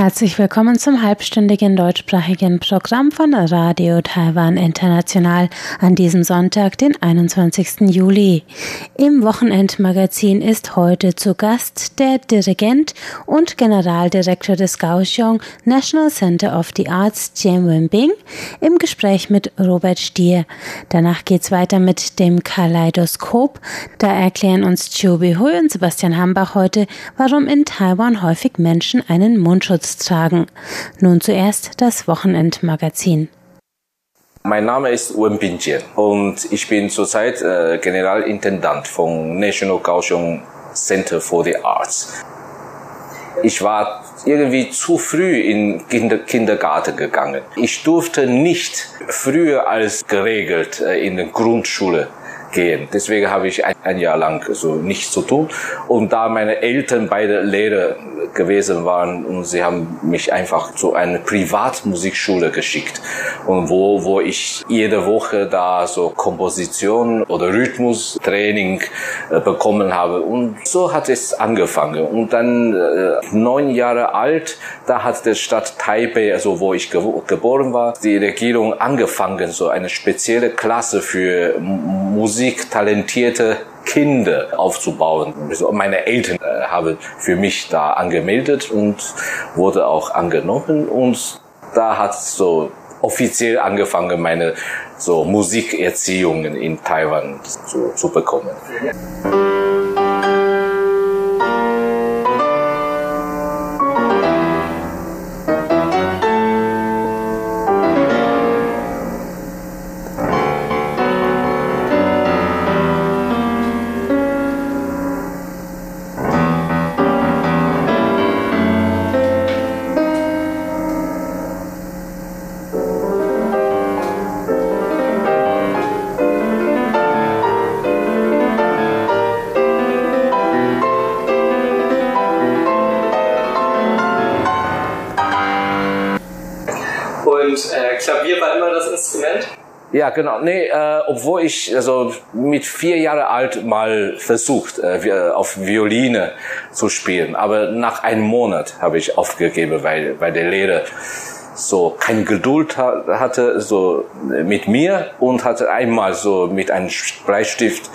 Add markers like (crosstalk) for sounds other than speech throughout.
Herzlich willkommen zum halbstündigen deutschsprachigen Programm von Radio Taiwan International an diesem Sonntag, den 21. Juli. Im Wochenendmagazin ist heute zu Gast der Dirigent und Generaldirektor des Kaohsiung National Center of the Arts, Jian Wenbing, im Gespräch mit Robert Stier. Danach geht's weiter mit dem Kaleidoskop. Da erklären uns Chiu Hui und Sebastian Hambach heute, warum in Taiwan häufig Menschen einen Mundschutz Tragen. Nun zuerst das Wochenendmagazin. Mein Name ist Wen Binjian und ich bin zurzeit äh, Generalintendant vom National Kaohsiung Center for the Arts. Ich war irgendwie zu früh in Kinder Kindergarten gegangen. Ich durfte nicht früher als geregelt äh, in der Grundschule gehen. Deswegen habe ich ein Jahr lang so nichts zu tun. Und da meine Eltern beide Lehrer gewesen waren und sie haben mich einfach zu einer Privatmusikschule geschickt. Und wo wo ich jede Woche da so Komposition oder Rhythmustraining äh, bekommen habe. Und so hat es angefangen. Und dann äh, neun Jahre alt da hat der Stadt Taipei also wo ich ge geboren war die Regierung angefangen so eine spezielle Klasse für musiktalentierte Kinder aufzubauen. Also meine Eltern äh, haben für mich da angemeldet und wurde auch angenommen und da hat so offiziell angefangen, meine so Musikerziehungen in Taiwan zu, zu bekommen. Ja, genau. Nee, äh, obwohl ich also mit vier Jahre alt mal versucht, äh, auf Violine zu spielen, aber nach einem Monat habe ich aufgegeben, weil weil der Lehrer so kein Geduld hatte so mit mir und hatte einmal so mit einem Bleistift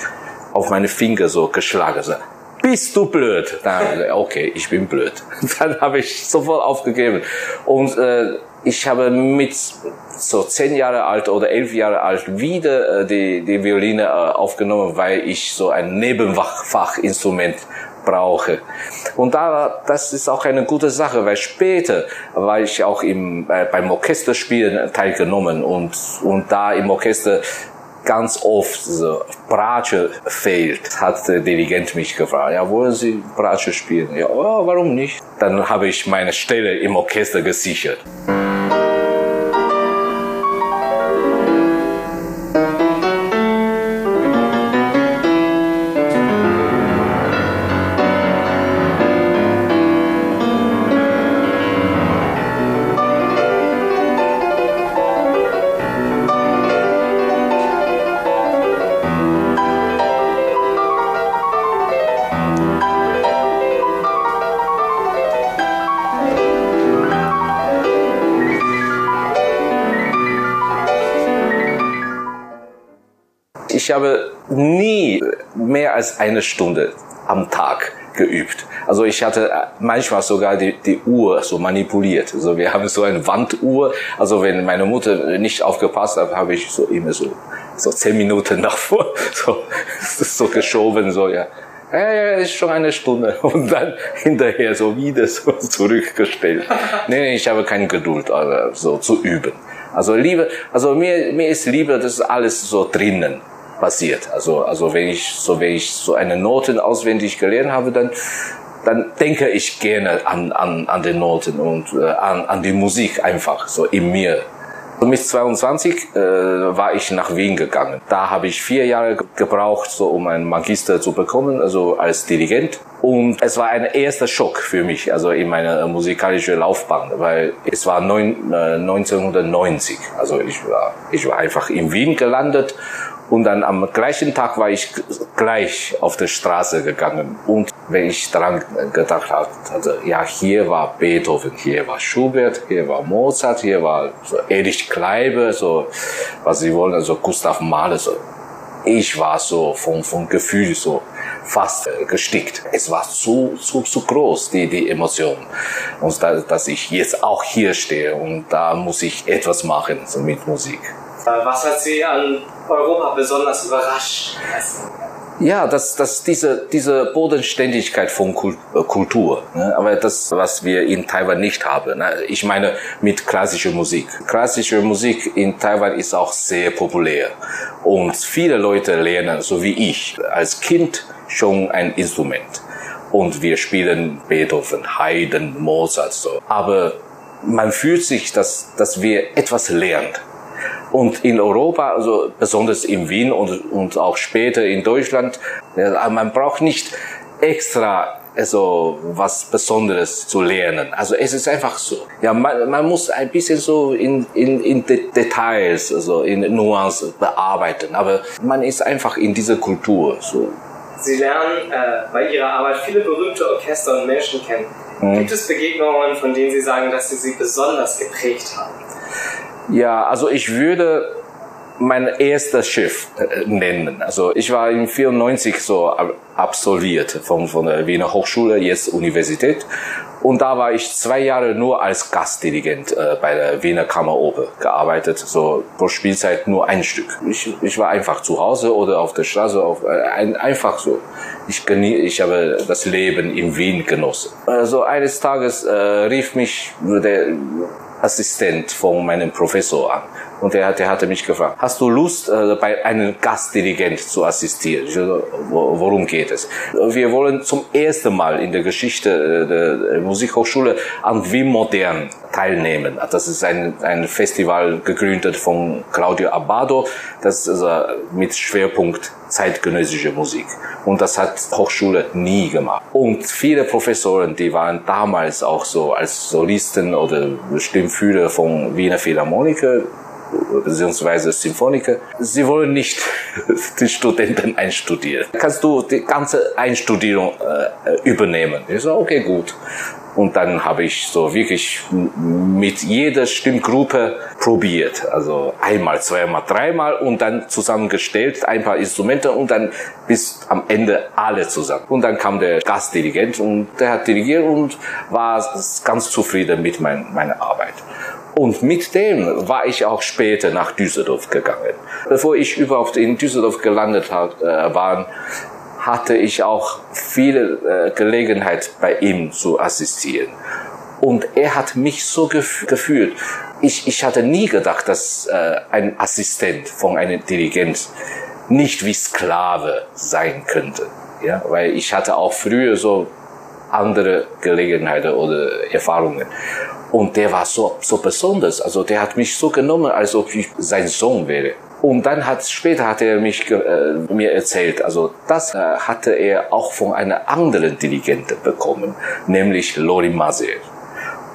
auf meine Finger so geschlagen. So, bist du blöd? Dann, okay, ich bin blöd. (laughs) Dann habe ich sofort aufgegeben und äh, ich habe mit so zehn Jahre alt oder elf Jahre alt wieder äh, die, die Violine äh, aufgenommen, weil ich so ein Nebenfachinstrument brauche. Und da, das ist auch eine gute Sache, weil später war ich auch im, äh, beim Orchesterspielen teilgenommen und, und da im Orchester ganz oft so Bratsche fehlt, hat der Dirigent mich gefragt, ja, wollen Sie Bratsche spielen? Ja, oh, warum nicht? Dann habe ich meine Stelle im Orchester gesichert. Ich habe nie mehr als eine Stunde am Tag geübt. Also ich hatte manchmal sogar die, die Uhr so manipuliert. Also wir haben so eine Wanduhr. Also wenn meine Mutter nicht aufgepasst hat, habe ich so immer so so zehn Minuten nach vor (laughs) so, so geschoben so. Ja, ja, ist schon eine Stunde (laughs) und dann hinterher so wieder so (laughs) zurückgestellt. Nee, nee, ich habe keine Geduld, also so zu üben. Also lieber, also mir, mir ist lieber, das ist alles so drinnen passiert. Also, also wenn ich so, wenn ich so eine Noten auswendig gelernt habe, dann, dann denke ich gerne an, an, an die Noten und äh, an, an die Musik einfach so in mir. Und mit 22 äh, war ich nach Wien gegangen. Da habe ich vier Jahre gebraucht, so um einen Magister zu bekommen, also als Dirigent. Und es war ein erster Schock für mich, also in meiner musikalischen Laufbahn, weil es war neun, äh, 1990. Also ich war, ich war einfach in Wien gelandet und dann am gleichen Tag war ich gleich auf der Straße gegangen. Und wenn ich daran gedacht hatte, also, ja, hier war Beethoven, hier war Schubert, hier war Mozart, hier war so Erich Kleiber, so, was Sie wollen, also Gustav Mahler, so. Ich war so vom, vom Gefühl so fast äh, gestickt. Es war zu, zu, zu groß, die, die Emotion. Und da, dass ich jetzt auch hier stehe und da muss ich etwas machen, so mit Musik. Äh, was hat Sie an Europa besonders überrascht? Ja, dass, dass diese, diese Bodenständigkeit von äh, Kultur, ne? aber das, was wir in Taiwan nicht haben. Ne? Ich meine mit klassischer Musik. Klassische Musik in Taiwan ist auch sehr populär und viele Leute lernen, so wie ich, als Kind schon ein Instrument. Und wir spielen Beethoven, Haydn, Mozart so. Aber man fühlt sich, dass, dass wir etwas lernen. Und in Europa, also besonders in Wien und, und auch später in Deutschland, man braucht nicht extra also was Besonderes zu lernen. Also es ist einfach so. Ja, man, man muss ein bisschen so in, in, in Details, also in Nuancen bearbeiten. Aber man ist einfach in dieser Kultur. So. Sie lernen äh, bei Ihrer Arbeit viele berühmte Orchester und Menschen kennen. Mhm. Gibt es Begegnungen, von denen Sie sagen, dass Sie sie besonders geprägt haben? Ja, also ich würde mein erstes Schiff äh, nennen. Also ich war in 94 so absolviert von, von der Wiener Hochschule, jetzt Universität. Und da war ich zwei Jahre nur als Gastdirigent äh, bei der Wiener Kammeroper gearbeitet, so pro Spielzeit nur ein Stück. Ich, ich war einfach zu Hause oder auf der Straße, auf, äh, ein, einfach so. Ich, genie, ich habe das Leben in Wien genossen. Also eines Tages äh, rief mich der Assistent von meinem Professor an. Und der, der hatte mich gefragt, hast du Lust, äh, bei einem Gastdirigent zu assistieren? Ich, wo, worum geht es? Wir wollen zum ersten Mal in der Geschichte äh, der Musikhochschule an Wien Modern teilnehmen. Das ist ein, ein Festival gegründet von Claudio Abbado, das ist also mit Schwerpunkt zeitgenössische Musik. Und das hat Hochschule nie gemacht. Und viele Professoren, die waren damals auch so als Solisten oder Stimmführer von Wiener Philharmoniker, beziehungsweise Symphoniker. Sie wollen nicht (laughs) die Studenten einstudieren. Kannst du die ganze Einstudierung äh, übernehmen? Ich so, okay, gut. Und dann habe ich so wirklich mit jeder Stimmgruppe probiert. Also einmal, zweimal, dreimal und dann zusammengestellt, ein paar Instrumente und dann bis am Ende alle zusammen. Und dann kam der Gastdirigent und der hat dirigiert und war ganz zufrieden mit mein, meiner Arbeit. Und mit dem war ich auch später nach Düsseldorf gegangen. Bevor ich überhaupt in Düsseldorf gelandet äh, war, hatte ich auch viele äh, Gelegenheit bei ihm zu assistieren. Und er hat mich so gef gefühlt. Ich, ich hatte nie gedacht, dass äh, ein Assistent von einem Dirigent nicht wie Sklave sein könnte. Ja, weil ich hatte auch früher so andere Gelegenheiten oder Erfahrungen. Und der war so, so besonders. Also der hat mich so genommen, als ob ich sein Sohn wäre. Und dann hat später hat er mich äh, mir erzählt, also das äh, hatte er auch von einer anderen Dirigente bekommen, nämlich Lori Mazel.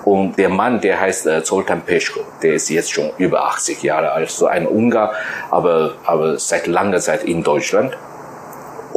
Und der Mann, der heißt äh, Zoltan Peschko, der ist jetzt schon über 80 Jahre alt, so ein Ungar, aber, aber seit langer Zeit in Deutschland.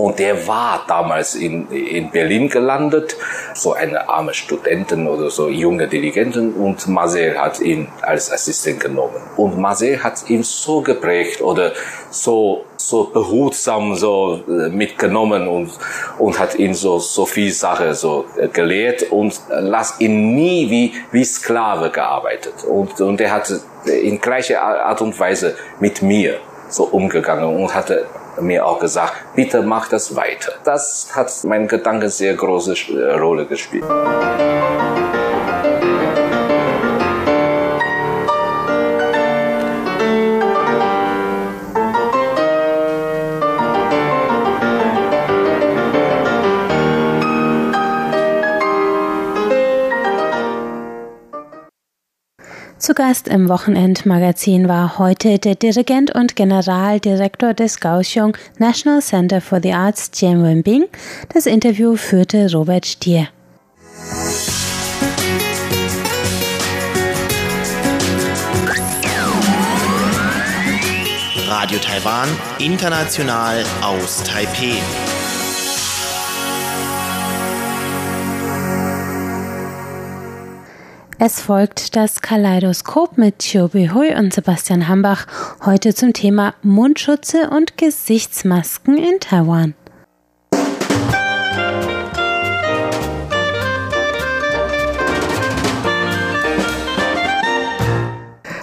Und der war damals in, in Berlin gelandet, so eine arme Studentin oder so junge Dirigentin und Marcel hat ihn als Assistent genommen. Und Marcel hat ihn so geprägt oder so, so behutsam so äh, mitgenommen und, und hat ihn so, so viel Sache so äh, gelehrt und las ihn nie wie, wie Sklave gearbeitet. Und, und er hat in gleicher Art und Weise mit mir so umgegangen und hatte mir auch gesagt, bitte mach das weiter. Das hat meinen Gedanken sehr große äh, Rolle gespielt. Sogar Gast im Wochenendmagazin war heute der Dirigent und Generaldirektor des Kaohsiung National Center for the Arts, Jian Wenbing. Das Interview führte Robert Stier. Radio Taiwan, international aus Taipeh. Es folgt das Kaleidoskop mit Chiu Hui und Sebastian Hambach heute zum Thema Mundschutze und Gesichtsmasken in Taiwan.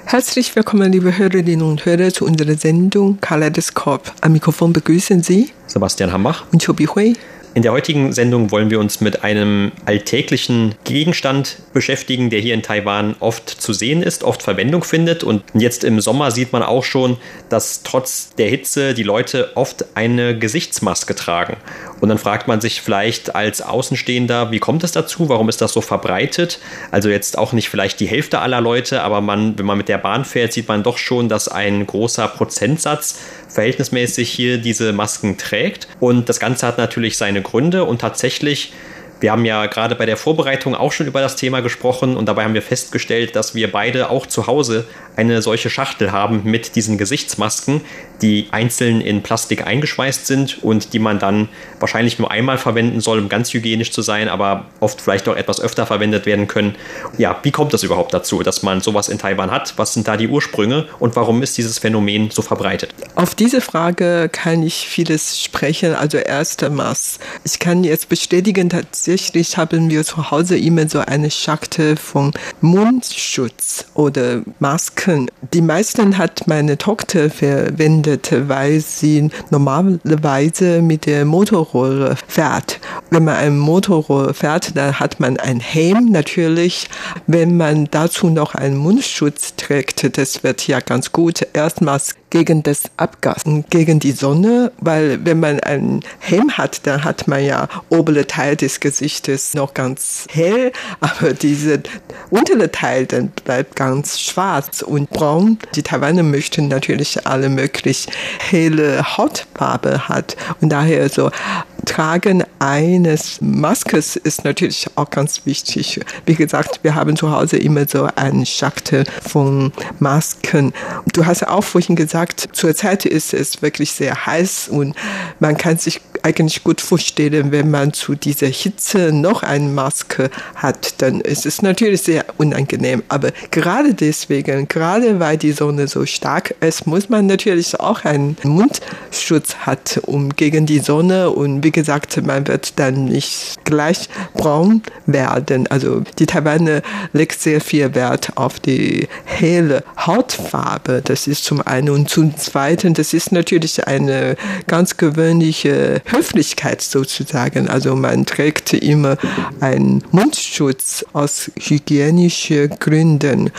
Herzlich willkommen, liebe Hörerinnen und Hörer, zu unserer Sendung Kaleidoskop. Am Mikrofon begrüßen Sie Sebastian Hambach und Chiu Hui. In der heutigen Sendung wollen wir uns mit einem alltäglichen Gegenstand beschäftigen, der hier in Taiwan oft zu sehen ist, oft Verwendung findet. Und jetzt im Sommer sieht man auch schon, dass trotz der Hitze die Leute oft eine Gesichtsmaske tragen. Und dann fragt man sich vielleicht als Außenstehender, wie kommt es dazu? Warum ist das so verbreitet? Also jetzt auch nicht vielleicht die Hälfte aller Leute, aber man, wenn man mit der Bahn fährt, sieht man doch schon, dass ein großer Prozentsatz verhältnismäßig hier diese Masken trägt. Und das Ganze hat natürlich seine Gründe und tatsächlich wir haben ja gerade bei der Vorbereitung auch schon über das Thema gesprochen und dabei haben wir festgestellt, dass wir beide auch zu Hause eine solche Schachtel haben mit diesen Gesichtsmasken, die einzeln in Plastik eingeschweißt sind und die man dann wahrscheinlich nur einmal verwenden soll, um ganz hygienisch zu sein, aber oft vielleicht auch etwas öfter verwendet werden können. Ja, wie kommt das überhaupt dazu, dass man sowas in Taiwan hat? Was sind da die Ursprünge und warum ist dieses Phänomen so verbreitet? Auf diese Frage kann ich vieles sprechen. Also erstmals, ich kann jetzt bestätigen, tatsächlich haben wir zu Hause immer so eine Schachtel von Mundschutz oder Masken. Die meisten hat meine Tochter verwendet weil sie normalerweise mit der Motorrolle fährt. Wenn man ein Motorrolle fährt, dann hat man einen Helm natürlich. Wenn man dazu noch einen Mundschutz trägt, das wird ja ganz gut. Erstmals gegen das Abgas, gegen die Sonne, weil wenn man einen Helm hat, dann hat man ja obere Teil des Gesichtes noch ganz hell, (laughs) aber diese untere Teil dann bleibt ganz schwarz und braun. Die Taiwaner möchten natürlich alle möglich helle Hautfarbe hat und daher so Tragen eines Maskes ist natürlich auch ganz wichtig. Wie gesagt, wir haben zu Hause immer so einen Schachtel von Masken. Du hast auch vorhin gesagt, zurzeit ist es wirklich sehr heiß und man kann sich eigentlich gut vorstellen, wenn man zu dieser Hitze noch eine Maske hat, dann ist es natürlich sehr unangenehm. Aber gerade deswegen, gerade weil die Sonne so stark ist, muss man natürlich auch einen Mundschutz hat, um gegen die Sonne und wie gesagt, man wird dann nicht gleich braun werden. Also die Taiwaner legt sehr viel Wert auf die helle Hautfarbe. Das ist zum einen und zum zweiten, das ist natürlich eine ganz gewöhnliche Höflichkeit sozusagen. Also man trägt immer einen Mundschutz aus hygienischen Gründen.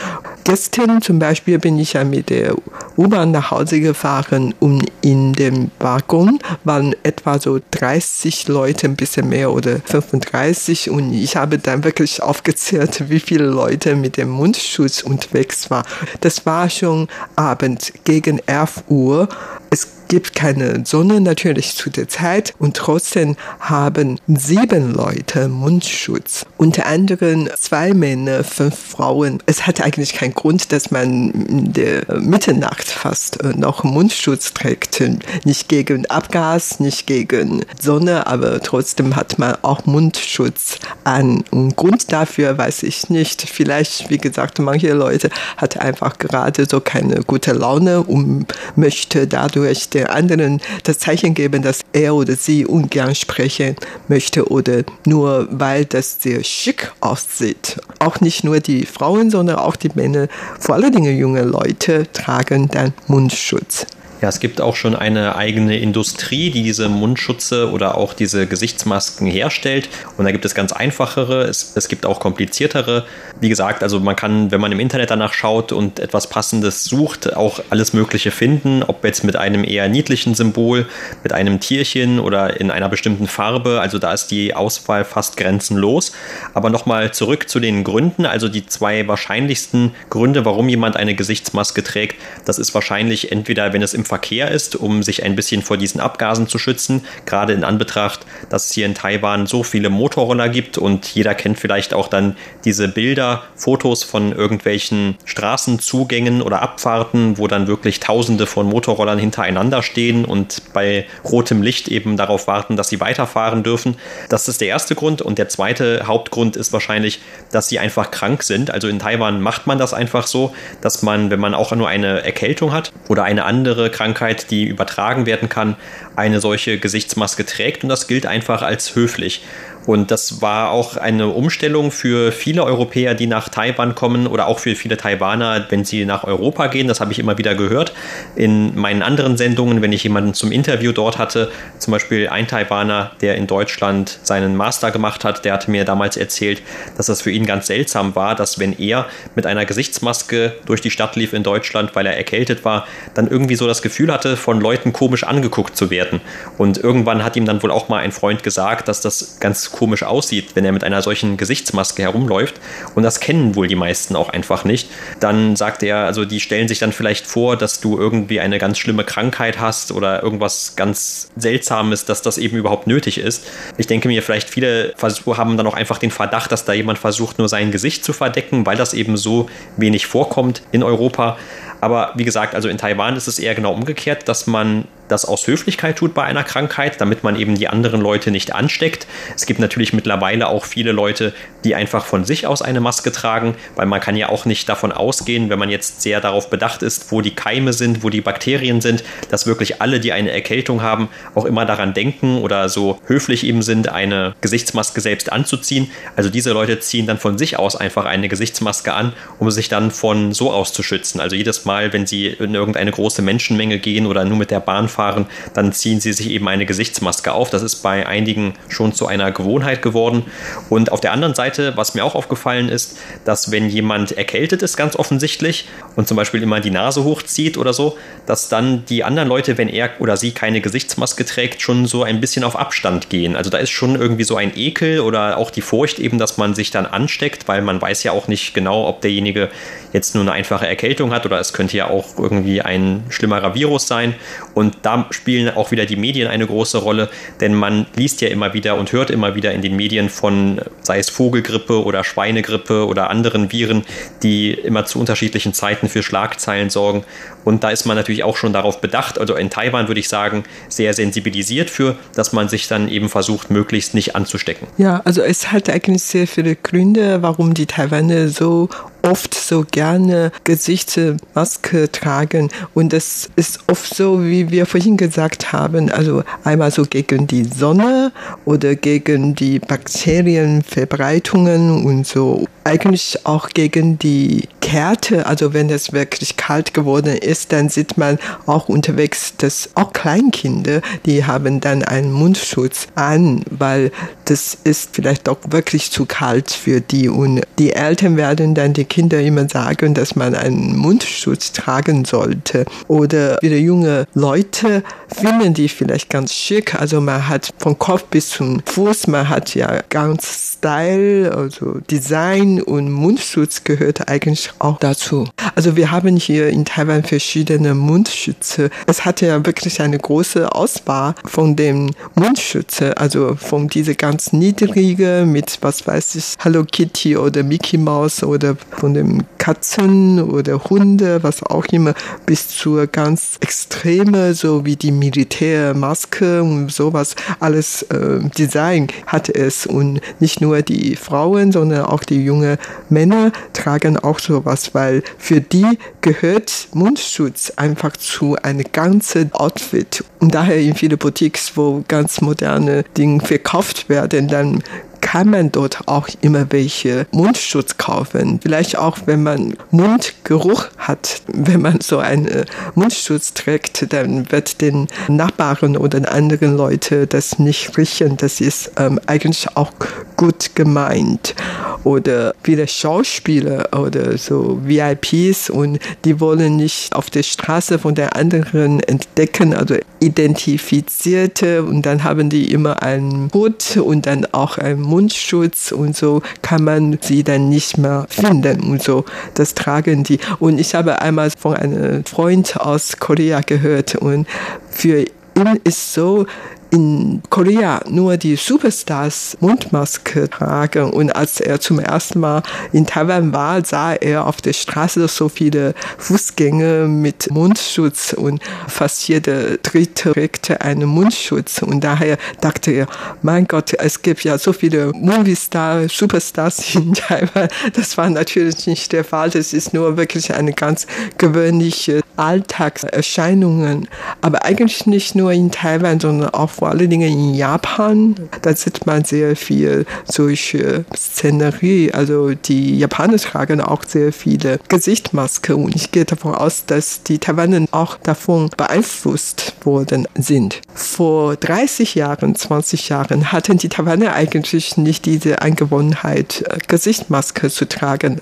Gestern zum Beispiel bin ich ja mit der U-Bahn nach Hause gefahren und in dem Waggon waren etwa so 30 Leute, ein bisschen mehr oder 35 und ich habe dann wirklich aufgezählt, wie viele Leute mit dem Mundschutz unterwegs waren. Das war schon Abend gegen 11 Uhr. Es gibt keine Sonne natürlich zu der Zeit und trotzdem haben sieben Leute Mundschutz. Unter anderem zwei Männer, fünf Frauen. Es hat eigentlich keinen Grund, dass man in der Mitternacht fast äh, noch Mundschutz trägt. Nicht gegen Abgas, nicht gegen Sonne, aber trotzdem hat man auch Mundschutz an. Und Grund dafür weiß ich nicht. Vielleicht, wie gesagt, manche Leute hat einfach gerade so keine gute Laune und möchte dadurch den anderen das Zeichen geben, dass er oder sie ungern sprechen möchte oder nur weil das sehr schick aussieht. Auch nicht nur die Frauen, sondern auch die Männer, vor allen Dingen junge Leute, tragen dann Mundschutz. Ja, es gibt auch schon eine eigene Industrie, die diese Mundschutze oder auch diese Gesichtsmasken herstellt. Und da gibt es ganz einfachere, es, es gibt auch kompliziertere. Wie gesagt, also man kann, wenn man im Internet danach schaut und etwas Passendes sucht, auch alles Mögliche finden, ob jetzt mit einem eher niedlichen Symbol, mit einem Tierchen oder in einer bestimmten Farbe. Also da ist die Auswahl fast grenzenlos. Aber nochmal zurück zu den Gründen. Also die zwei wahrscheinlichsten Gründe, warum jemand eine Gesichtsmaske trägt, das ist wahrscheinlich entweder, wenn es im Verkehr ist, um sich ein bisschen vor diesen Abgasen zu schützen, gerade in Anbetracht, dass es hier in Taiwan so viele Motorroller gibt und jeder kennt vielleicht auch dann diese Bilder, Fotos von irgendwelchen Straßenzugängen oder Abfahrten, wo dann wirklich tausende von Motorrollern hintereinander stehen und bei rotem Licht eben darauf warten, dass sie weiterfahren dürfen. Das ist der erste Grund und der zweite Hauptgrund ist wahrscheinlich, dass sie einfach krank sind. Also in Taiwan macht man das einfach so, dass man, wenn man auch nur eine Erkältung hat oder eine andere Krankheit, die übertragen werden kann, eine solche Gesichtsmaske trägt und das gilt einfach als höflich. Und das war auch eine Umstellung für viele Europäer, die nach Taiwan kommen oder auch für viele Taiwaner, wenn sie nach Europa gehen. Das habe ich immer wieder gehört. In meinen anderen Sendungen, wenn ich jemanden zum Interview dort hatte, zum Beispiel ein Taiwaner, der in Deutschland seinen Master gemacht hat, der hatte mir damals erzählt, dass das für ihn ganz seltsam war, dass wenn er mit einer Gesichtsmaske durch die Stadt lief in Deutschland, weil er erkältet war, dann irgendwie so das Gefühl hatte, von Leuten komisch angeguckt zu werden. Und irgendwann hat ihm dann wohl auch mal ein Freund gesagt, dass das ganz komisch aussieht, wenn er mit einer solchen Gesichtsmaske herumläuft. Und das kennen wohl die meisten auch einfach nicht. Dann sagt er, also die stellen sich dann vielleicht vor, dass du irgendwie eine ganz schlimme Krankheit hast oder irgendwas ganz Seltsames, dass das eben überhaupt nötig ist. Ich denke mir, vielleicht viele haben dann auch einfach den Verdacht, dass da jemand versucht, nur sein Gesicht zu verdecken, weil das eben so wenig vorkommt in Europa. Aber wie gesagt, also in Taiwan ist es eher genau umgekehrt, dass man das aus Höflichkeit tut bei einer Krankheit, damit man eben die anderen Leute nicht ansteckt. Es gibt natürlich mittlerweile auch viele Leute, die einfach von sich aus eine Maske tragen, weil man kann ja auch nicht davon ausgehen, wenn man jetzt sehr darauf bedacht ist, wo die Keime sind, wo die Bakterien sind, dass wirklich alle, die eine Erkältung haben, auch immer daran denken oder so höflich eben sind, eine Gesichtsmaske selbst anzuziehen. Also diese Leute ziehen dann von sich aus einfach eine Gesichtsmaske an, um sich dann von so auszuschützen. Also jedes Mal, wenn sie in irgendeine große Menschenmenge gehen oder nur mit der Bahn fahren, fahren, dann ziehen sie sich eben eine Gesichtsmaske auf. Das ist bei einigen schon zu einer Gewohnheit geworden. Und auf der anderen Seite, was mir auch aufgefallen ist, dass wenn jemand erkältet ist, ganz offensichtlich, und zum Beispiel immer die Nase hochzieht oder so, dass dann die anderen Leute, wenn er oder sie keine Gesichtsmaske trägt, schon so ein bisschen auf Abstand gehen. Also da ist schon irgendwie so ein Ekel oder auch die Furcht eben, dass man sich dann ansteckt, weil man weiß ja auch nicht genau, ob derjenige jetzt nur eine einfache Erkältung hat oder es könnte ja auch irgendwie ein schlimmerer Virus sein. Und da spielen auch wieder die Medien eine große Rolle, denn man liest ja immer wieder und hört immer wieder in den Medien von, sei es Vogelgrippe oder Schweinegrippe oder anderen Viren, die immer zu unterschiedlichen Zeiten für Schlagzeilen sorgen. Und da ist man natürlich auch schon darauf bedacht, also in Taiwan würde ich sagen, sehr sensibilisiert für, dass man sich dann eben versucht, möglichst nicht anzustecken. Ja, also es hat eigentlich sehr viele Gründe, warum die Taiwaner so oft so gerne Gesichtsmaske tragen. Und es ist oft so, wie wir vorhin gesagt haben, also einmal so gegen die Sonne oder gegen die Bakterienverbreitungen und so. Eigentlich auch gegen die Kälte, also wenn es wirklich kalt geworden ist, dann sieht man auch unterwegs, dass auch Kleinkinder, die haben dann einen Mundschutz an, weil das ist vielleicht doch wirklich zu kalt für die. Und die Eltern werden dann die Kinder immer sagen, dass man einen Mundschutz tragen sollte. Oder wieder junge Leute finden die vielleicht ganz schick. Also man hat von Kopf bis zum Fuß, man hat ja ganz Style, also Design und Mundschutz gehört eigentlich auch dazu. Also wir haben hier in Taiwan verschiedene Mundschütze. Es hat ja wirklich eine große Auswahl von den Mundschütze, also von diese ganz niedrige mit was weiß ich Hello Kitty oder Mickey Mouse oder von dem Katzen oder Hunde, was auch immer, bis zur ganz extreme, so wie die Militärmaske und sowas, alles äh, Design hat es. Und nicht nur die Frauen, sondern auch die jungen Männer tragen auch sowas, weil für die gehört Mundschutz einfach zu einem ganzen Outfit. Und daher in viele Boutiques, wo ganz moderne Dinge verkauft werden, dann kann man dort auch immer welche Mundschutz kaufen. Vielleicht auch, wenn man Mundgeruch hat. Wenn man so einen Mundschutz trägt, dann wird den Nachbarn oder anderen Leute das nicht riechen. Das ist ähm, eigentlich auch gut gemeint. Oder viele Schauspieler oder so VIPs und die wollen nicht auf der Straße von der anderen entdecken, also identifizierte und dann haben die immer einen Hut und dann auch einen Mundschutz und so kann man sie dann nicht mehr finden und so. Das tragen die. Und ich habe einmal von einem Freund aus Korea gehört und für ihn ist so, in Korea nur die Superstars Mundmaske tragen. Und als er zum ersten Mal in Taiwan war, sah er auf der Straße so viele Fußgänger mit Mundschutz und fast jeder Dritte trägt einen Mundschutz. Und daher dachte er, mein Gott, es gibt ja so viele Moviestar, Superstars (laughs) in Taiwan. Das war natürlich nicht der Fall. Das ist nur wirklich eine ganz gewöhnliche Alltagserscheinung. Aber eigentlich nicht nur in Taiwan, sondern auch vor allen Dingen in Japan, da sieht man sehr viel solche Szenerie. Also die Japaner tragen auch sehr viele Gesichtsmasken und ich gehe davon aus, dass die Taiwaner auch davon beeinflusst worden sind. Vor 30 Jahren, 20 Jahren hatten die Taiwaner eigentlich nicht diese Angewohnheit, Gesichtsmaske zu tragen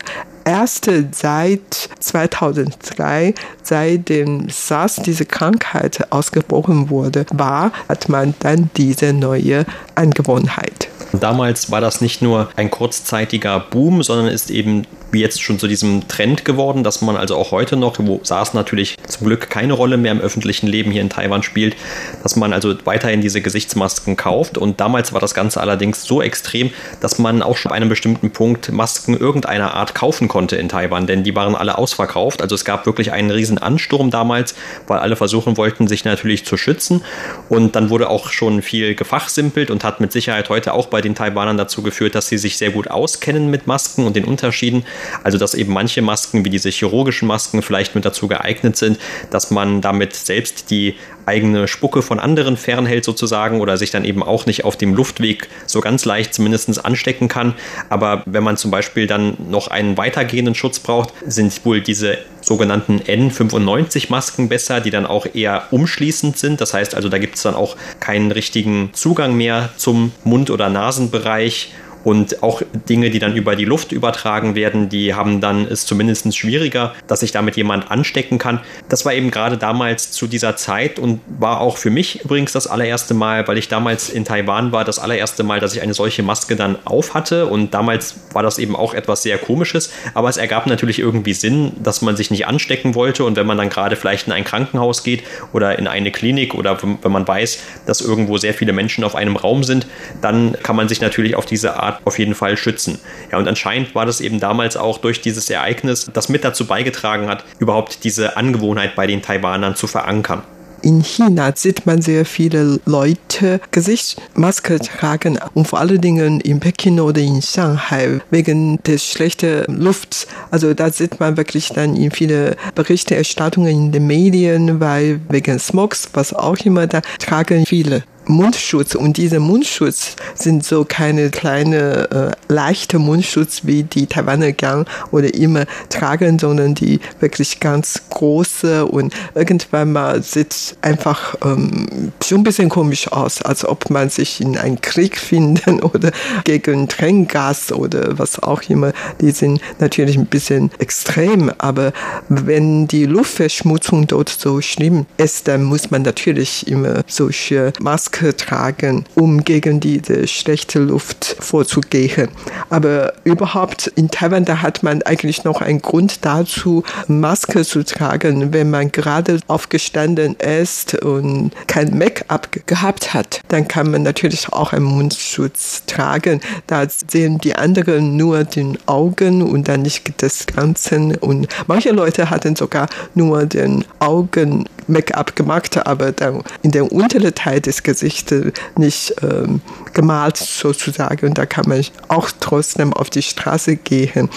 erste seit 2003, seitdem SARS diese Krankheit ausgebrochen wurde, war, hat man dann diese neue Angewohnheit. Damals war das nicht nur ein kurzzeitiger Boom, sondern ist eben jetzt schon zu diesem Trend geworden, dass man also auch heute noch, wo SARS natürlich zum Glück keine Rolle mehr im öffentlichen Leben hier in Taiwan spielt, dass man also weiterhin diese Gesichtsmasken kauft. Und damals war das Ganze allerdings so extrem, dass man auch schon bei einem bestimmten Punkt Masken irgendeiner Art kaufen konnte in Taiwan, denn die waren alle ausverkauft. Also es gab wirklich einen riesen Ansturm damals, weil alle versuchen wollten, sich natürlich zu schützen. Und dann wurde auch schon viel gefachsimpelt und hat mit Sicherheit heute auch bei den Taiwanern dazu geführt, dass sie sich sehr gut auskennen mit Masken und den Unterschieden. Also dass eben manche Masken, wie diese chirurgischen Masken, vielleicht mit dazu geeignet sind, dass man damit selbst die eigene Spucke von anderen fernhält sozusagen oder sich dann eben auch nicht auf dem Luftweg so ganz leicht zumindest anstecken kann. Aber wenn man zum Beispiel dann noch einen weitergehenden Schutz braucht, sind wohl diese sogenannten N95 Masken besser, die dann auch eher umschließend sind. Das heißt also, da gibt es dann auch keinen richtigen Zugang mehr zum Mund- oder Nasenbereich und auch Dinge, die dann über die Luft übertragen werden, die haben dann es zumindest schwieriger, dass sich damit jemand anstecken kann. Das war eben gerade damals zu dieser Zeit und war auch für mich übrigens das allererste Mal, weil ich damals in Taiwan war, das allererste Mal, dass ich eine solche Maske dann auf hatte. Und damals war das eben auch etwas sehr Komisches, aber es ergab natürlich irgendwie Sinn, dass man sich nicht anstecken wollte. Und wenn man dann gerade vielleicht in ein Krankenhaus geht oder in eine Klinik oder wenn man weiß, dass irgendwo sehr viele Menschen auf einem Raum sind, dann kann man sich natürlich auf diese Art auf jeden Fall schützen. Ja, und anscheinend war das eben damals auch durch dieses Ereignis, das mit dazu beigetragen hat, überhaupt diese Angewohnheit bei den Taiwanern zu verankern. In China sieht man sehr viele Leute Gesichtsmaske tragen und vor allen Dingen in Peking oder in Shanghai wegen des schlechten Lufts. Also da sieht man wirklich dann in viele Berichterstattungen in den Medien, weil wegen Smogs, was auch immer, da tragen viele. Mundschutz und diese Mundschutz sind so keine kleine äh, leichte Mundschutz wie die Taiwaner gern oder immer tragen, sondern die wirklich ganz große und irgendwann mal sieht einfach ähm, schon ein bisschen komisch aus, als ob man sich in einen Krieg (laughs) finden oder gegen Tränengas oder was auch immer. Die sind natürlich ein bisschen extrem, aber wenn die Luftverschmutzung dort so schlimm ist, dann muss man natürlich immer solche Masken Maske tragen, um gegen diese schlechte Luft vorzugehen. Aber überhaupt in Taiwan, da hat man eigentlich noch einen Grund dazu, Maske zu tragen, wenn man gerade aufgestanden ist und kein Make-up gehabt hat. Dann kann man natürlich auch einen Mundschutz tragen. Da sehen die anderen nur den Augen und dann nicht das Ganze. Und manche Leute hatten sogar nur den Augen Make-up gemacht, aber dann in der unteren Teil des Gesichts nicht ähm, gemalt sozusagen. Und da kann man auch trotzdem auf die Straße gehen.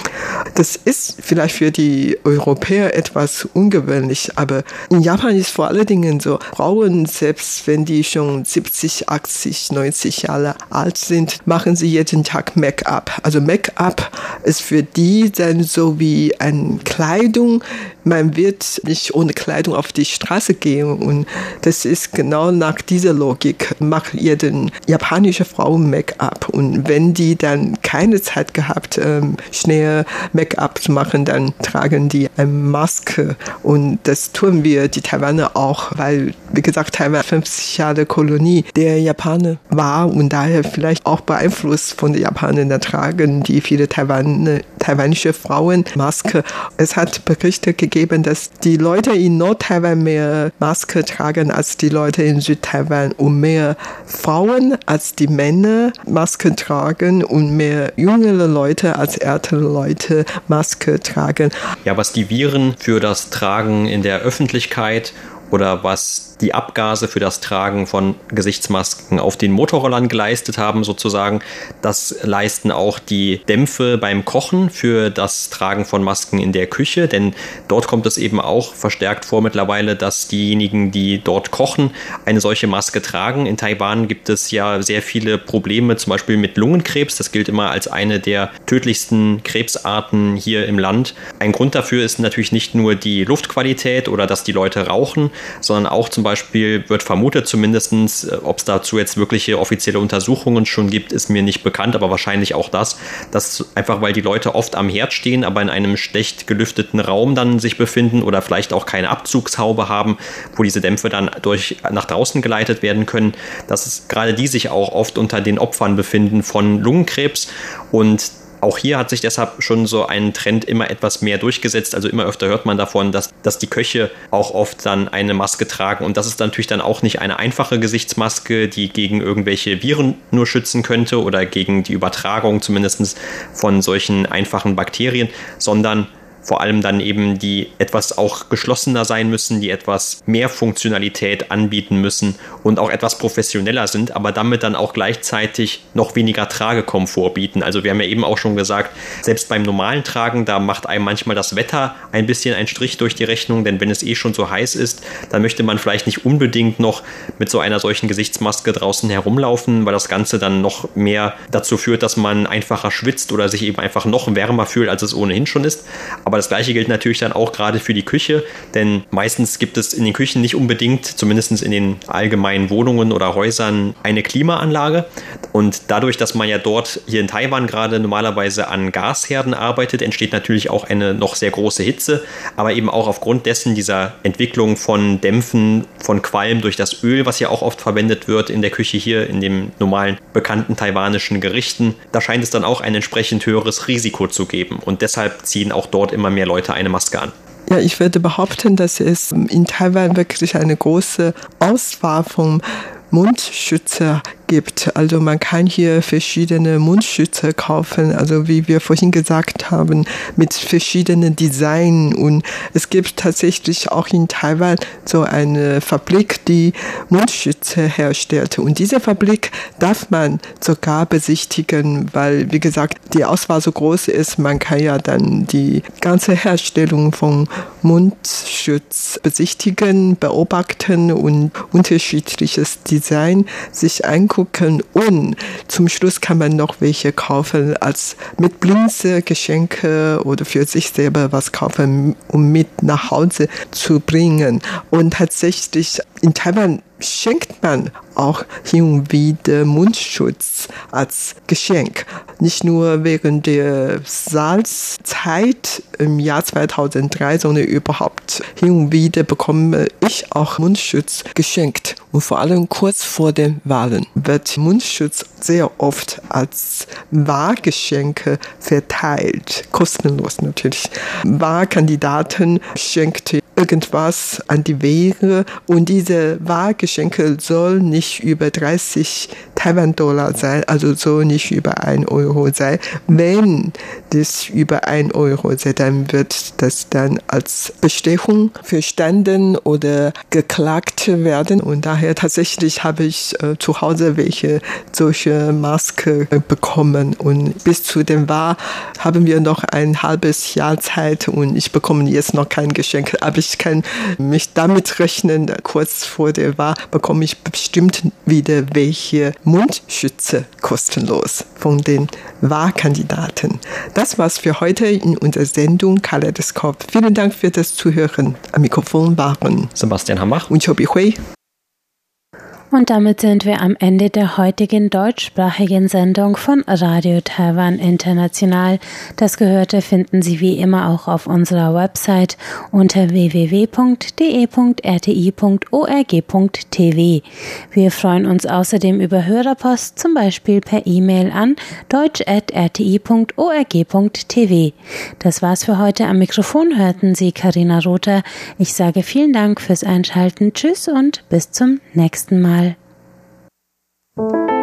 Das ist vielleicht für die Europäer etwas ungewöhnlich, aber in Japan ist vor allen Dingen so, Frauen, selbst wenn die schon 70, 80, 90 Jahre alt sind, machen sie jeden Tag Make-up. Also Make-up ist für die dann so wie eine Kleidung. Man wird nicht ohne Kleidung auf die Straße gehen und das ist genau nach dieser Logik. Macht jeden japanische Frau Make-up und wenn die dann keine Zeit gehabt, ähm, schnell Make-up zu machen, dann tragen die eine Maske. Und das tun wir die Taiwaner auch, weil wie gesagt Taiwan 50 Jahre Kolonie der Japaner war und daher vielleicht auch beeinflusst von den Japanern. Da tragen die viele Taiwan, taiwanische Frauen Maske. Es hat Berichte gegeben, dass die Leute in Nord-Taiwan mehr Maske tragen als die Leute in Südtaiwan und mehr Frauen als die Männer Maske tragen und mehr jüngere Leute als ältere Leute Maske tragen. Ja, was die Viren für das Tragen in der Öffentlichkeit oder was die Abgase für das Tragen von Gesichtsmasken auf den Motorrollern geleistet haben, sozusagen. Das leisten auch die Dämpfe beim Kochen für das Tragen von Masken in der Küche, denn dort kommt es eben auch verstärkt vor mittlerweile, dass diejenigen, die dort kochen, eine solche Maske tragen. In Taiwan gibt es ja sehr viele Probleme, zum Beispiel mit Lungenkrebs. Das gilt immer als eine der tödlichsten Krebsarten hier im Land. Ein Grund dafür ist natürlich nicht nur die Luftqualität oder dass die Leute rauchen, sondern auch zum Beispiel Beispiel wird vermutet zumindest, äh, ob es dazu jetzt wirkliche offizielle Untersuchungen schon gibt, ist mir nicht bekannt, aber wahrscheinlich auch das, dass einfach weil die Leute oft am Herd stehen, aber in einem schlecht gelüfteten Raum dann sich befinden oder vielleicht auch keine Abzugshaube haben, wo diese Dämpfe dann durch nach draußen geleitet werden können, dass es gerade die sich auch oft unter den Opfern befinden von Lungenkrebs. Und auch hier hat sich deshalb schon so ein Trend immer etwas mehr durchgesetzt. Also immer öfter hört man davon, dass, dass die Köche auch oft dann eine Maske tragen. Und das ist natürlich dann auch nicht eine einfache Gesichtsmaske, die gegen irgendwelche Viren nur schützen könnte oder gegen die Übertragung zumindest von solchen einfachen Bakterien, sondern vor allem dann eben die etwas auch geschlossener sein müssen, die etwas mehr Funktionalität anbieten müssen und auch etwas professioneller sind, aber damit dann auch gleichzeitig noch weniger Tragekomfort bieten. Also wir haben ja eben auch schon gesagt, selbst beim normalen Tragen, da macht einem manchmal das Wetter ein bisschen einen Strich durch die Rechnung, denn wenn es eh schon so heiß ist, dann möchte man vielleicht nicht unbedingt noch mit so einer solchen Gesichtsmaske draußen herumlaufen, weil das Ganze dann noch mehr dazu führt, dass man einfacher schwitzt oder sich eben einfach noch wärmer fühlt, als es ohnehin schon ist. Aber das gleiche gilt natürlich dann auch gerade für die Küche, denn meistens gibt es in den Küchen nicht unbedingt, zumindest in den allgemeinen Wohnungen oder Häusern, eine Klimaanlage. Und dadurch, dass man ja dort hier in Taiwan gerade normalerweise an Gasherden arbeitet, entsteht natürlich auch eine noch sehr große Hitze, aber eben auch aufgrund dessen dieser Entwicklung von Dämpfen, von Qualm durch das Öl, was ja auch oft verwendet wird in der Küche hier, in den normalen bekannten taiwanischen Gerichten, da scheint es dann auch ein entsprechend höheres Risiko zu geben. Und deshalb ziehen auch dort immer mehr Leute eine Maske an. Ja, ich würde behaupten, dass es in Taiwan wirklich eine große Auswahl von Mundschützer gibt. Also man kann hier verschiedene Mundschützer kaufen, also wie wir vorhin gesagt haben, mit verschiedenen Designen. Und es gibt tatsächlich auch in Taiwan so eine Fabrik, die Mundschützer herstellt. Und diese Fabrik darf man sogar besichtigen, weil, wie gesagt, die Auswahl so groß ist, man kann ja dann die ganze Herstellung von Mundschutz besichtigen, beobachten und unterschiedliches Design sich angucken gucken und zum Schluss kann man noch welche kaufen als mit Blinze Geschenke oder für sich selber was kaufen, um mit nach Hause zu bringen. Und tatsächlich in Taiwan schenkt man auch hin und wieder Mundschutz als Geschenk. Nicht nur während der Salzzeit im Jahr 2003, sondern überhaupt hin und wieder bekomme ich auch Mundschutz geschenkt. Und vor allem kurz vor den Wahlen wird Mundschutz sehr oft als Wahlgeschenke verteilt. Kostenlos natürlich. Wahlkandidaten schenkt irgendwas an die Wähler und diese Wahlgeschenke soll nicht über 30 Taiwan-Dollar sein, also so nicht über ein Euro sein. Wenn das über ein Euro sei, dann wird das dann als Bestechung verstanden oder geklagt werden. Und daher tatsächlich habe ich äh, zu Hause welche solche Maske äh, bekommen. Und bis zu dem Wahl haben wir noch ein halbes Jahr Zeit und ich bekomme jetzt noch kein Geschenk. Aber ich kann mich damit rechnen, kurz vor der Wahl bekomme ich bestimmt wieder welche Mundschütze kostenlos von den Wahlkandidaten. Das war's für heute in unserer Sendung Kaleidoskop. Vielen Dank für das Zuhören. Am Mikrofon waren Sebastian Hammach und Chobi Hui. Und damit sind wir am Ende der heutigen deutschsprachigen Sendung von Radio Taiwan International. Das Gehörte finden Sie wie immer auch auf unserer Website unter www.de.rti.org.tv. Wir freuen uns außerdem über Hörerpost, zum Beispiel per E-Mail an deutsch.rti.org.tv. Das war's für heute. Am Mikrofon hörten Sie Karina Rother. Ich sage vielen Dank fürs Einschalten. Tschüss und bis zum nächsten Mal. Thank you.